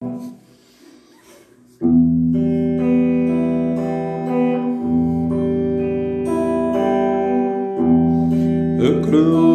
The crew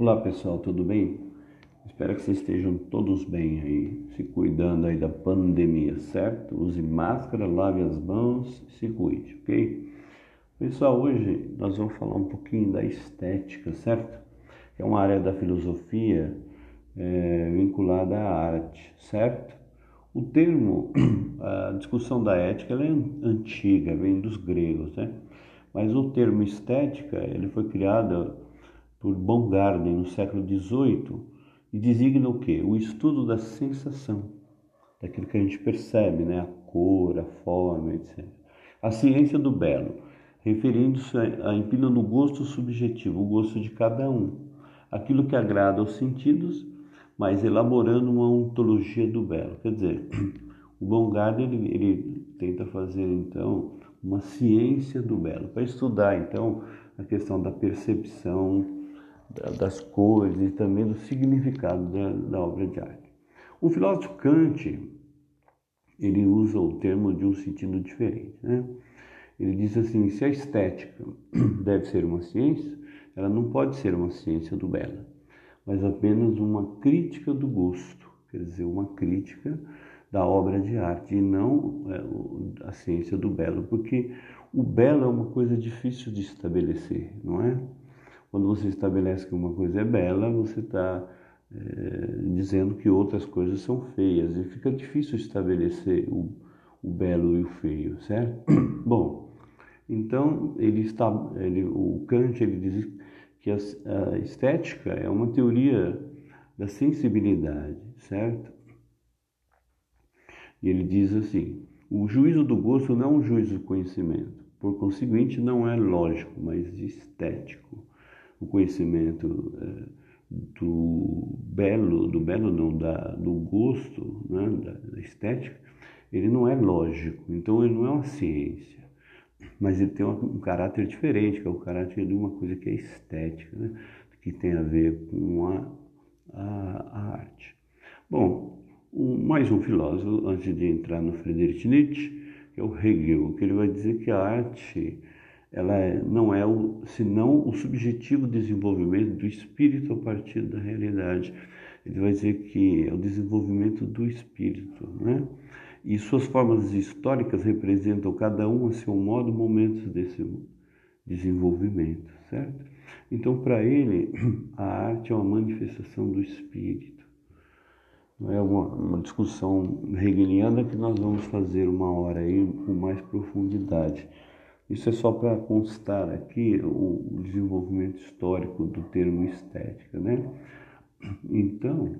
Olá pessoal, tudo bem? Espero que vocês estejam todos bem aí, se cuidando aí da pandemia, certo? Use máscara, lave as mãos se cuide, ok? Pessoal, hoje nós vamos falar um pouquinho da estética, certo? É uma área da filosofia é, vinculada à arte, certo? O termo, a discussão da ética, ela é antiga, vem dos gregos, né? Mas o termo estética, ele foi criado por Baumgarten no século XVIII e designa o quê? O estudo da sensação, daquilo que a gente percebe, né? A cor, a forma, etc. A ciência do belo, referindo-se a empina no gosto subjetivo, o gosto de cada um, aquilo que agrada aos sentidos, mas elaborando uma ontologia do belo. Quer dizer, o Baumgarten ele, ele tenta fazer então uma ciência do belo para estudar então a questão da percepção das cores e também do significado da, da obra de arte. O filósofo Kant, ele usa o termo de um sentido diferente. Né? Ele diz assim: se a estética deve ser uma ciência, ela não pode ser uma ciência do belo, mas apenas uma crítica do gosto, quer dizer, uma crítica da obra de arte e não é, a ciência do belo, porque o belo é uma coisa difícil de estabelecer, não é? Quando você estabelece que uma coisa é bela, você está é, dizendo que outras coisas são feias e fica difícil estabelecer o, o belo e o feio, certo? Bom, então ele está, ele, o Kant ele diz que a, a estética é uma teoria da sensibilidade, certo? E ele diz assim: o juízo do gosto não é um juízo do conhecimento, por conseguinte, não é lógico, mas estético o conhecimento é, do belo, do belo não, da, do gosto, né, da, da, estética, ele não é lógico, então ele não é uma ciência, mas ele tem um, caráter diferente, que é o caráter de uma coisa que é estética, né, que tem a ver com a, a, a arte. Bom, um, mais um filósofo, antes de entrar no Friedrich Nietzsche, que é o Hegel, que ele vai dizer que a arte ela é, não é o, senão o subjetivo desenvolvimento do espírito a partir da realidade. Ele vai dizer que é o desenvolvimento do espírito, né? E suas formas históricas representam cada um a seu modo momentos desse desenvolvimento, certo? Então, para ele, a arte é uma manifestação do espírito. Não é uma, uma discussão hegeliana que nós vamos fazer uma hora aí com mais profundidade. Isso é só para constar aqui o desenvolvimento histórico do termo estética, né? Então,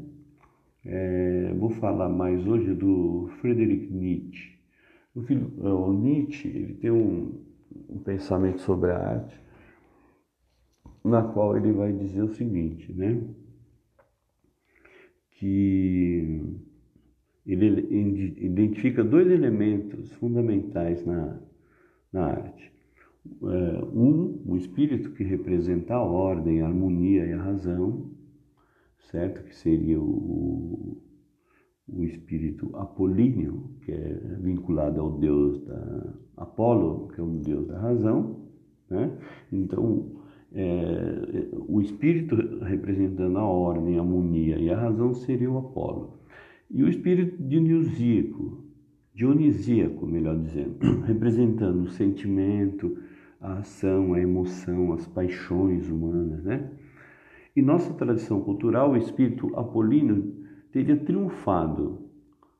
é, vou falar mais hoje do Friedrich Nietzsche. O, o Nietzsche ele tem um, um pensamento sobre a arte, na qual ele vai dizer o seguinte, né? Que ele identifica dois elementos fundamentais na na arte. É, um, o espírito que representa a ordem, a harmonia e a razão, certo? Que seria o, o espírito apolíneo, que é vinculado ao deus da Apolo, que é o deus da razão, né? Então, é, o espírito representando a ordem, a harmonia e a razão seria o Apolo. E o espírito dionisíaco, dionisíaco, melhor dizendo, representando o sentimento, a ação, a emoção, as paixões humanas, né? Em nossa tradição cultural, o espírito apolíneo teria triunfado,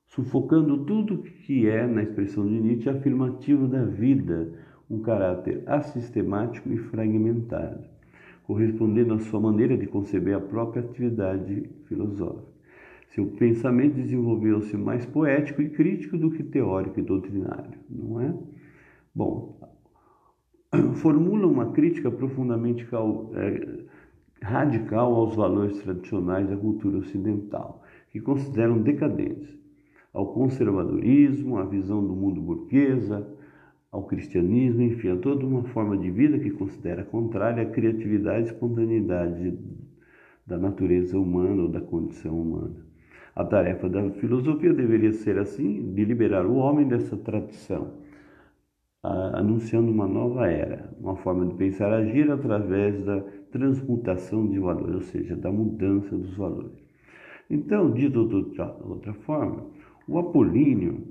sufocando tudo que é, na expressão de Nietzsche, afirmativo da vida, um caráter assistemático e fragmentado, correspondendo à sua maneira de conceber a própria atividade filosófica. Seu pensamento desenvolveu-se mais poético e crítico do que teórico e doutrinário, não é? Bom, formula uma crítica profundamente é, radical aos valores tradicionais da cultura ocidental, que consideram decadentes, ao conservadorismo, à visão do mundo burguesa, ao cristianismo, enfim, a toda uma forma de vida que considera contrária à criatividade e espontaneidade da natureza humana ou da condição humana. A tarefa da filosofia deveria ser assim, de liberar o homem dessa tradição anunciando uma nova era, uma forma de pensar agir através da transmutação de valores, ou seja, da mudança dos valores. Então, dito de outra, forma, o apolíneo,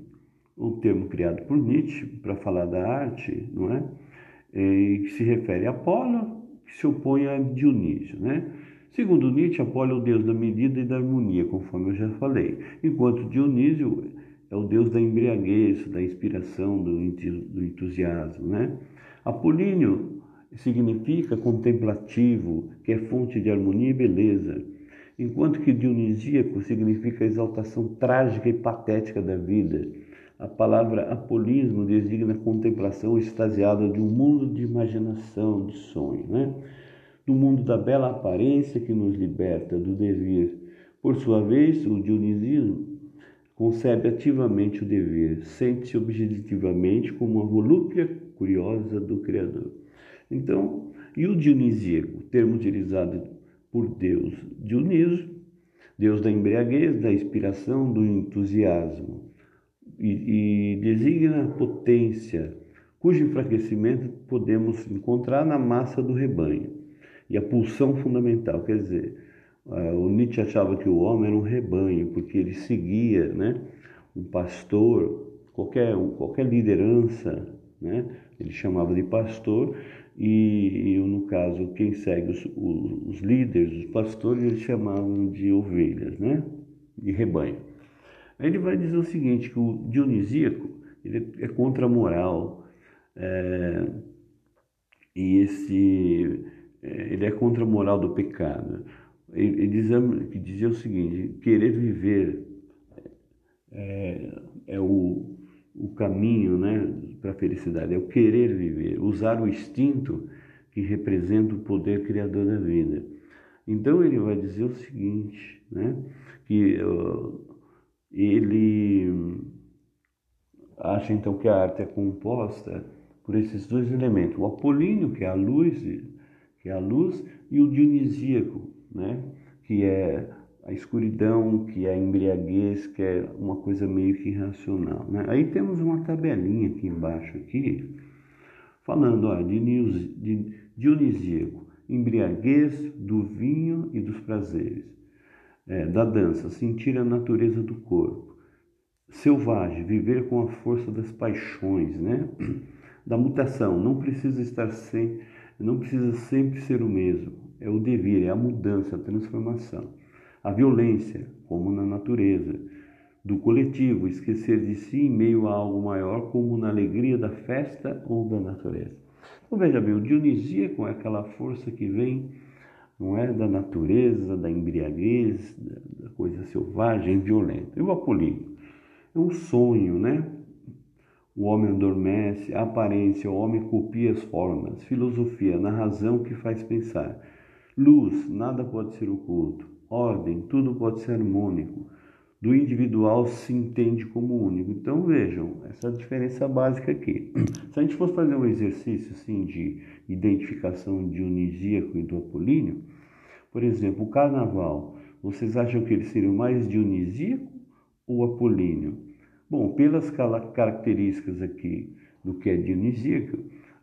um termo criado por Nietzsche para falar da arte, não é? é que se refere a Apolo, que se opõe a Dionísio, né? Segundo Nietzsche, Apolo é o deus da medida e da harmonia, conforme eu já falei, enquanto Dionísio é o deus da embriaguez, da inspiração, do entusiasmo, né? Apolíneo significa contemplativo, que é fonte de harmonia e beleza, enquanto que dionisíaco significa exaltação trágica e patética da vida. A palavra apolismo designa a contemplação extasiada de um mundo de imaginação, de sonho, né? Do mundo da bela aparência que nos liberta do dever. Por sua vez, o dionisismo concebe ativamente o dever, sente-se objetivamente como uma volúpia curiosa do Criador. Então, e o dionisíaco, termo utilizado por Deus, Dioniso, Deus da embriaguez, da inspiração, do entusiasmo, e, e designa potência, cujo enfraquecimento podemos encontrar na massa do rebanho. E a pulsão fundamental, quer dizer, eh, o Nietzsche achava que o homem era um rebanho, porque ele seguia né, um pastor, qualquer, qualquer liderança, né, ele chamava de pastor, e, e, no caso, quem segue os, os, os, líderes, os pastores, eles chamavam de ovelhas, né? de rebanho. Aí ele vai dizer o seguinte, que o dionisíaco ele é contra a moral, é, e esse, ele é contra a moral do pecado. Ele, dizia o seguinte, querer viver é, é o o caminho né, para a felicidade, é o querer viver, usar o instinto que representa o poder criador da vida. Então ele vai dizer o seguinte, né, que uh, ele acha então que a arte é composta por esses dois elementos, o apolíneo, que é a luz, que é a luz, e o dionisíaco, né, que é a escuridão, que é a embriaguez, que é uma coisa meio que irracional. Né? Aí temos uma tabelinha aqui embaixo, aqui, falando ó, de, de dionisíaco, embriaguez do vinho e dos prazeres, é, da dança, sentir a natureza do corpo, selvagem, viver com a força das paixões, né? da mutação, não precisa estar sem, não precisa sempre ser o mesmo, é o devir, é a mudança, a transformação a violência, como na natureza, do coletivo, esquecer de si em meio a algo maior, como na alegria da festa ou da natureza. Então veja bem, o dionisíaco é aquela força que vem, não é, da natureza, da embriaguez, da coisa selvagem, violenta. E o apolíneo é um sonho, né? O homem adormece, a aparência, o homem copia as formas, filosofia, na razão que faz pensar. Luz, nada pode ser oculto ordem, tudo pode ser harmônico. Do individual se entende como único. Então vejam, essa diferença básica aqui. Se a gente fosse fazer um exercício assim, de identificação dionisíaco e do apolíneo, por exemplo, o carnaval, vocês acham que ele seria mais dionisíaco ou apolíneo? Bom, pelas características aqui do que é dionisíaco,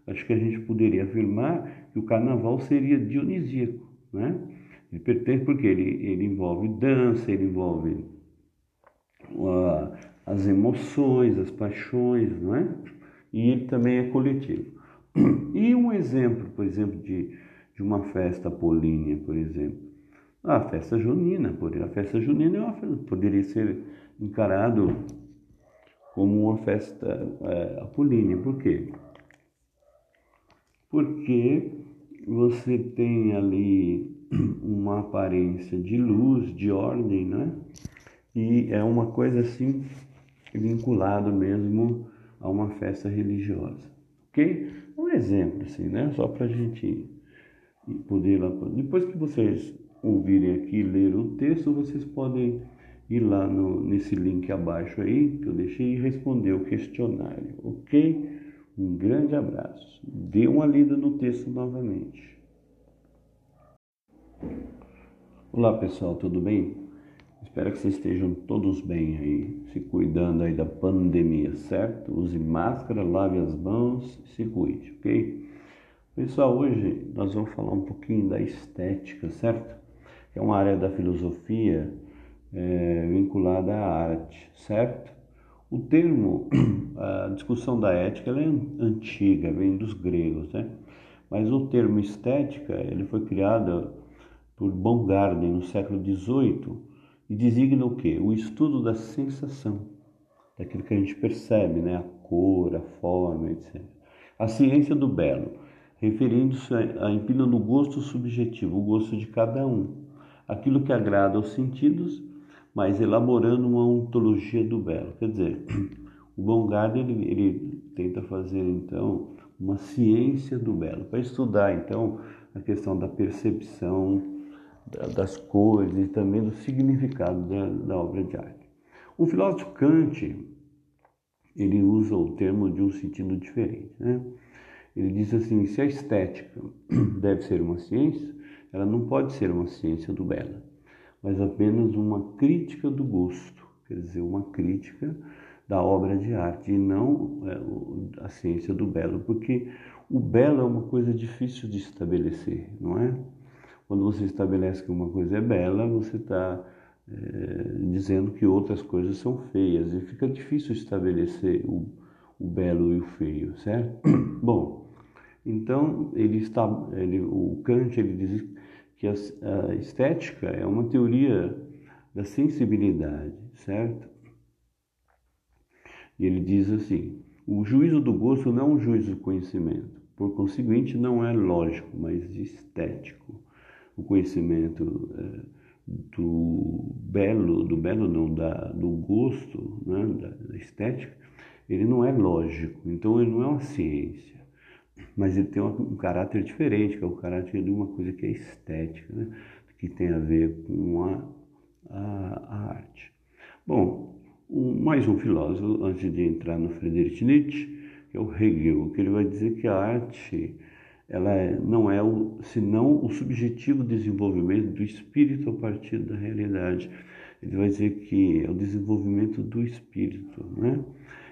acho que a gente poderia afirmar que o carnaval seria dionisíaco, né? Ele pertence porque ele, ele envolve dança, ele envolve uh, as emoções, as paixões, não é? E ele também é coletivo. E um exemplo, por exemplo, de, de uma festa apolínea, por exemplo, a festa junina. A festa junina é uma poderia ser encarado como uma festa é, apolínea. Por quê? Porque você tem ali uma aparência de luz, de ordem, né? E é uma coisa assim vinculado mesmo a uma festa religiosa, ok? Um exemplo assim, né? Só para a gente poder lá. Depois que vocês ouvirem aqui ler o texto, vocês podem ir lá no, nesse link abaixo aí que eu deixei e responder o questionário, ok? Um grande abraço. Dê uma lida no texto novamente. Olá pessoal, tudo bem? Espero que vocês estejam todos bem aí, se cuidando aí da pandemia, certo? Use máscara, lave as mãos e se cuide, ok? Pessoal, hoje nós vamos falar um pouquinho da estética, certo? É uma área da filosofia é, vinculada à arte, certo? O termo, a discussão da ética, é antiga, vem dos gregos, né? Mas o termo estética, ele foi criado por Baumgarten no século XVIII e designa o quê? O estudo da sensação, daquilo que a gente percebe, né? A cor, a forma, etc. A ciência do belo, referindo-se a empina no gosto subjetivo, o gosto de cada um, aquilo que agrada aos sentidos, mas elaborando uma ontologia do belo. Quer dizer, o Baumgarten ele, ele tenta fazer então uma ciência do belo para estudar então a questão da percepção das cores e também do significado da, da obra de arte. O filósofo Kant ele usa o termo de um sentido diferente. Né? Ele diz assim: se a estética deve ser uma ciência, ela não pode ser uma ciência do belo, mas apenas uma crítica do gosto, quer dizer, uma crítica da obra de arte e não é, a ciência do belo, porque o belo é uma coisa difícil de estabelecer, não é? Quando você estabelece que uma coisa é bela, você está é, dizendo que outras coisas são feias e fica difícil estabelecer o, o belo e o feio, certo? Bom, então ele está, ele, o Kant ele diz que a, estética é uma teoria da sensibilidade, certo? E ele diz assim: o juízo do gosto não é um juízo do conhecimento, por conseguinte, não é lógico, mas estético o conhecimento é, do belo, do belo não, da, do gosto, né, da, da, estética, ele não é lógico, então ele não é uma ciência, mas ele tem um, caráter diferente, que é o caráter de uma coisa que é estética, né, que tem a ver com a, a, a arte. Bom, um, mais um filósofo, antes de entrar no Friedrich Nietzsche, que é o Hegel, que ele vai dizer que a arte ela é, não é o, senão o subjetivo desenvolvimento do espírito a partir da realidade. Ele vai dizer que é o desenvolvimento do espírito, né?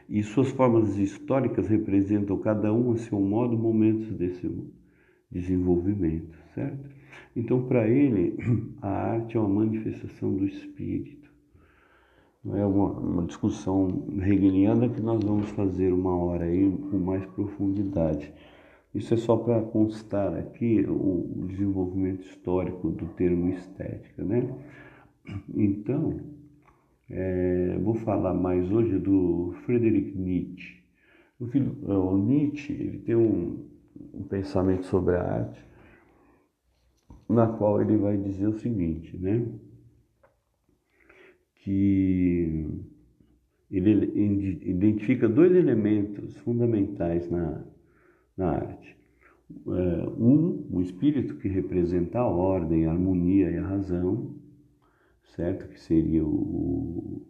E suas formas históricas representam cada um a seu modo momentos desse desenvolvimento, certo? Então, para ele, a arte é uma manifestação do espírito. Não é uma, uma discussão hegeliana que nós vamos fazer uma hora aí com mais profundidade. Isso é só para constar aqui o desenvolvimento histórico do termo estética, né? Então, é, vou falar mais hoje do Friedrich Nietzsche. O, filho, é, o Nietzsche ele tem um, um pensamento sobre a arte, na qual ele vai dizer o seguinte, né? Que ele identifica dois elementos fundamentais na na arte. É, um, um espírito que representa a ordem, a harmonia e a razão, certo? Que seria o,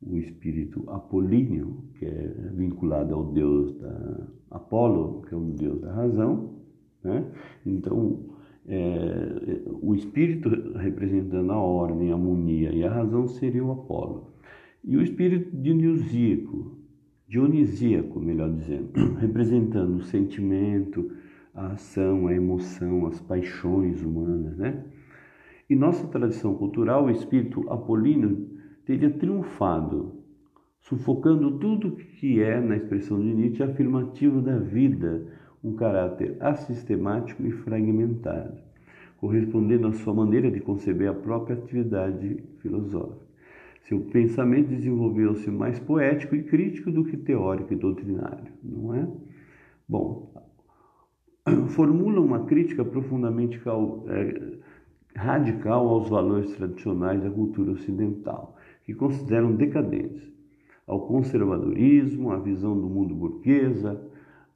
o espírito apolíneo, que é vinculado ao deus da Apolo, que é o deus da razão, né? Então, é, o espírito representando a ordem, a harmonia e a razão seria o Apolo. E o espírito dionisíaco, dionisíaco, melhor dizendo, representando o sentimento, a ação, a emoção, as paixões humanas, né? E nossa tradição cultural, o espírito apolíneo teria triunfado, sufocando tudo que é, na expressão de Nietzsche, afirmativo da vida, um caráter assistemático e fragmentado, correspondendo à sua maneira de conceber a própria atividade filosófica. Seu pensamento desenvolveu-se mais poético e crítico do que teórico e doutrinário, não é? Bom, formula uma crítica profundamente é, radical aos valores tradicionais da cultura ocidental, que consideram decadentes, ao conservadorismo, à visão do mundo burguesa,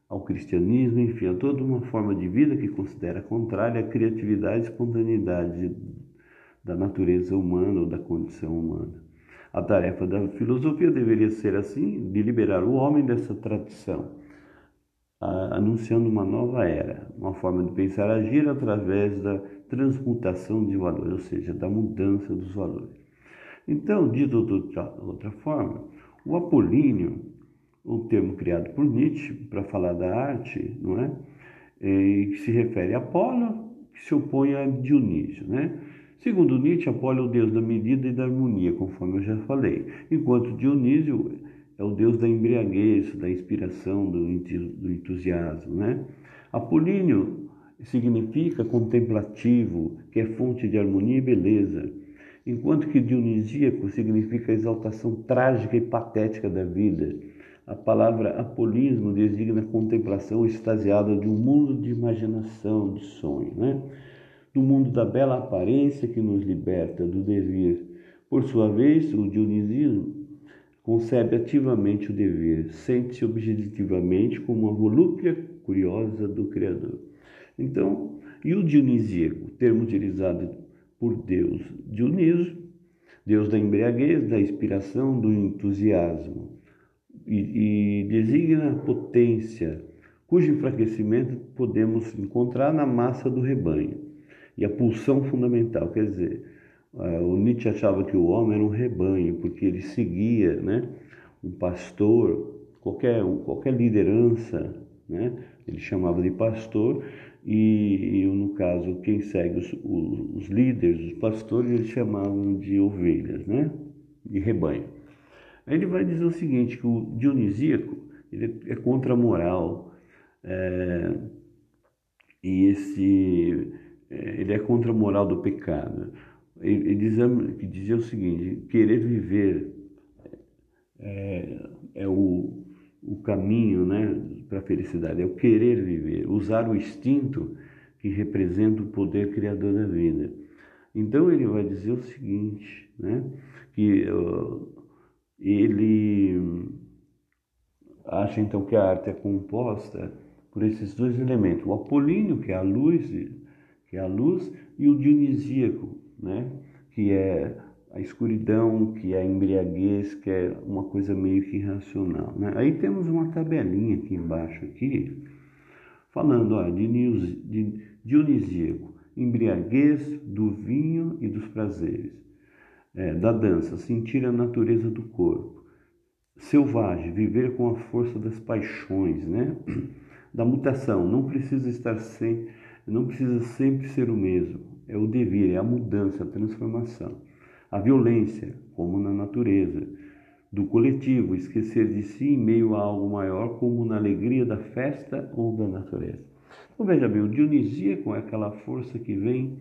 ao cristianismo, enfim, a toda uma forma de vida que considera contrária à criatividade e espontaneidade da natureza humana ou da condição humana. A tarefa da filosofia deveria ser assim, de liberar o homem dessa tradição, anunciando uma nova era, uma forma de pensar agir através da transmutação de valores, ou seja, da mudança dos valores. Então, dito de outra, forma, o apolíneo, um termo criado por Nietzsche para falar da arte, não é? é que se refere a Apolo, que se opõe a Dionísio, né? Segundo Nietzsche, Apolo é o deus da medida e da harmonia, conforme eu já falei, enquanto Dionísio é o deus da embriaguez, da inspiração, do entusiasmo, né? Apolíneo significa contemplativo, que é fonte de harmonia e beleza, enquanto que dionisíaco significa exaltação trágica e patética da vida. A palavra apolismo designa a contemplação extasiada de um mundo de imaginação, de sonho, né? do mundo da bela aparência que nos liberta do dever. Por sua vez, o dionisismo concebe ativamente o dever, sente-se objetivamente como uma volúpia curiosa do Criador. Então, e o dionisíaco, termo utilizado por Deus, Dioniso, Deus da embriaguez, da inspiração, do entusiasmo, e, e designa potência, cujo enfraquecimento podemos encontrar na massa do rebanho e a pulsão fundamental. Quer dizer, eh, o Nietzsche achava que o homem era um rebanho, porque ele seguia né, um pastor, qualquer, qualquer liderança, né, ele chamava de pastor, e, e no caso, quem segue os, os, líderes, os pastores, eles chamavam de ovelhas, né, de rebanho. Aí ele vai dizer o seguinte, que o dionisíaco ele é contra a moral, é, e esse é, ele é contra a moral do pecado. Ele, ele dizia, dizia o seguinte: querer viver é, é o, o caminho né, para a felicidade, é o querer viver, usar o instinto que representa o poder criador da vida. Então ele vai dizer o seguinte, né, que uh, ele acha então que a arte é composta por esses dois elementos, o apolíneo, que é a luz que é a luz, e o dionisíaco, né? que é a escuridão, que é a embriaguez, que é uma coisa meio que irracional. Né? Aí temos uma tabelinha aqui embaixo, aqui, falando ó, de dionisíaco, embriaguez do vinho e dos prazeres, é, da dança, sentir a natureza do corpo, selvagem, viver com a força das paixões, né? da mutação, não precisa estar sem não precisa sempre ser o mesmo. É o dever, é a mudança, a transformação. A violência, como na natureza. Do coletivo, esquecer de si em meio a algo maior, como na alegria da festa ou da natureza. Então veja bem, o dionisíaco é aquela força que vem,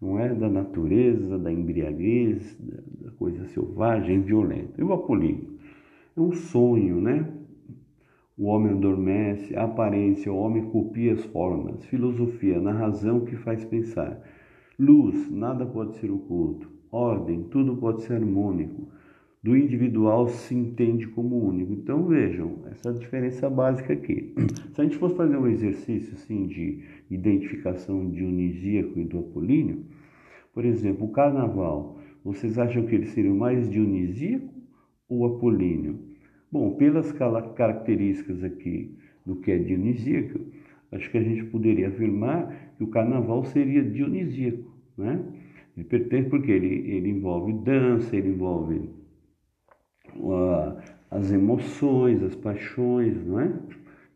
não é, da natureza, da embriaguez, da coisa selvagem, violenta. E o apolíneo é um sonho, né? O homem adormece, a aparência, o homem copia as formas, filosofia, na razão que faz pensar. Luz, nada pode ser oculto. Ordem, tudo pode ser harmônico. Do individual se entende como único. Então vejam, essa é diferença básica aqui. Se a gente fosse fazer um exercício assim de identificação dionisíaco e do apolíneo, por exemplo, o carnaval, vocês acham que ele seria mais dionisíaco ou apolíneo? Bom, pelas características aqui do que é dionisíaco, acho que a gente poderia afirmar que o carnaval seria dionisíaco, né? Ele pertence porque ele, ele envolve dança, ele envolve uh, as emoções, as paixões, não é?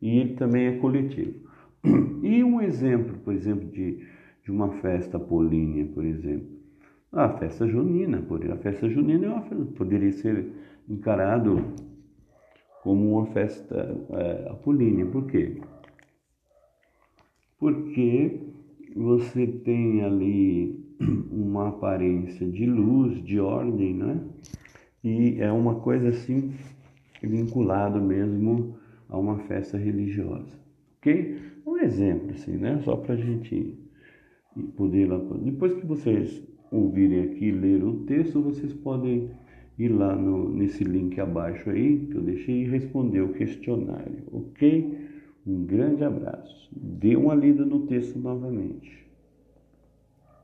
E ele também é coletivo. E um exemplo, por exemplo, de, de uma festa apolínea, por exemplo, a festa junina, por a festa junina é uma, poderia ser encarado como uma festa é, apolínea. Por quê? Porque você tem ali uma aparência de luz, de ordem, né? E é uma coisa assim vinculado mesmo a uma festa religiosa, ok? Um exemplo assim, né? Só para a gente poder lá. Depois que vocês ouvirem aqui ler o texto, vocês podem ir lá no, nesse link abaixo aí que eu deixei e responder o questionário, ok? Um grande abraço. Dê uma lida no texto novamente.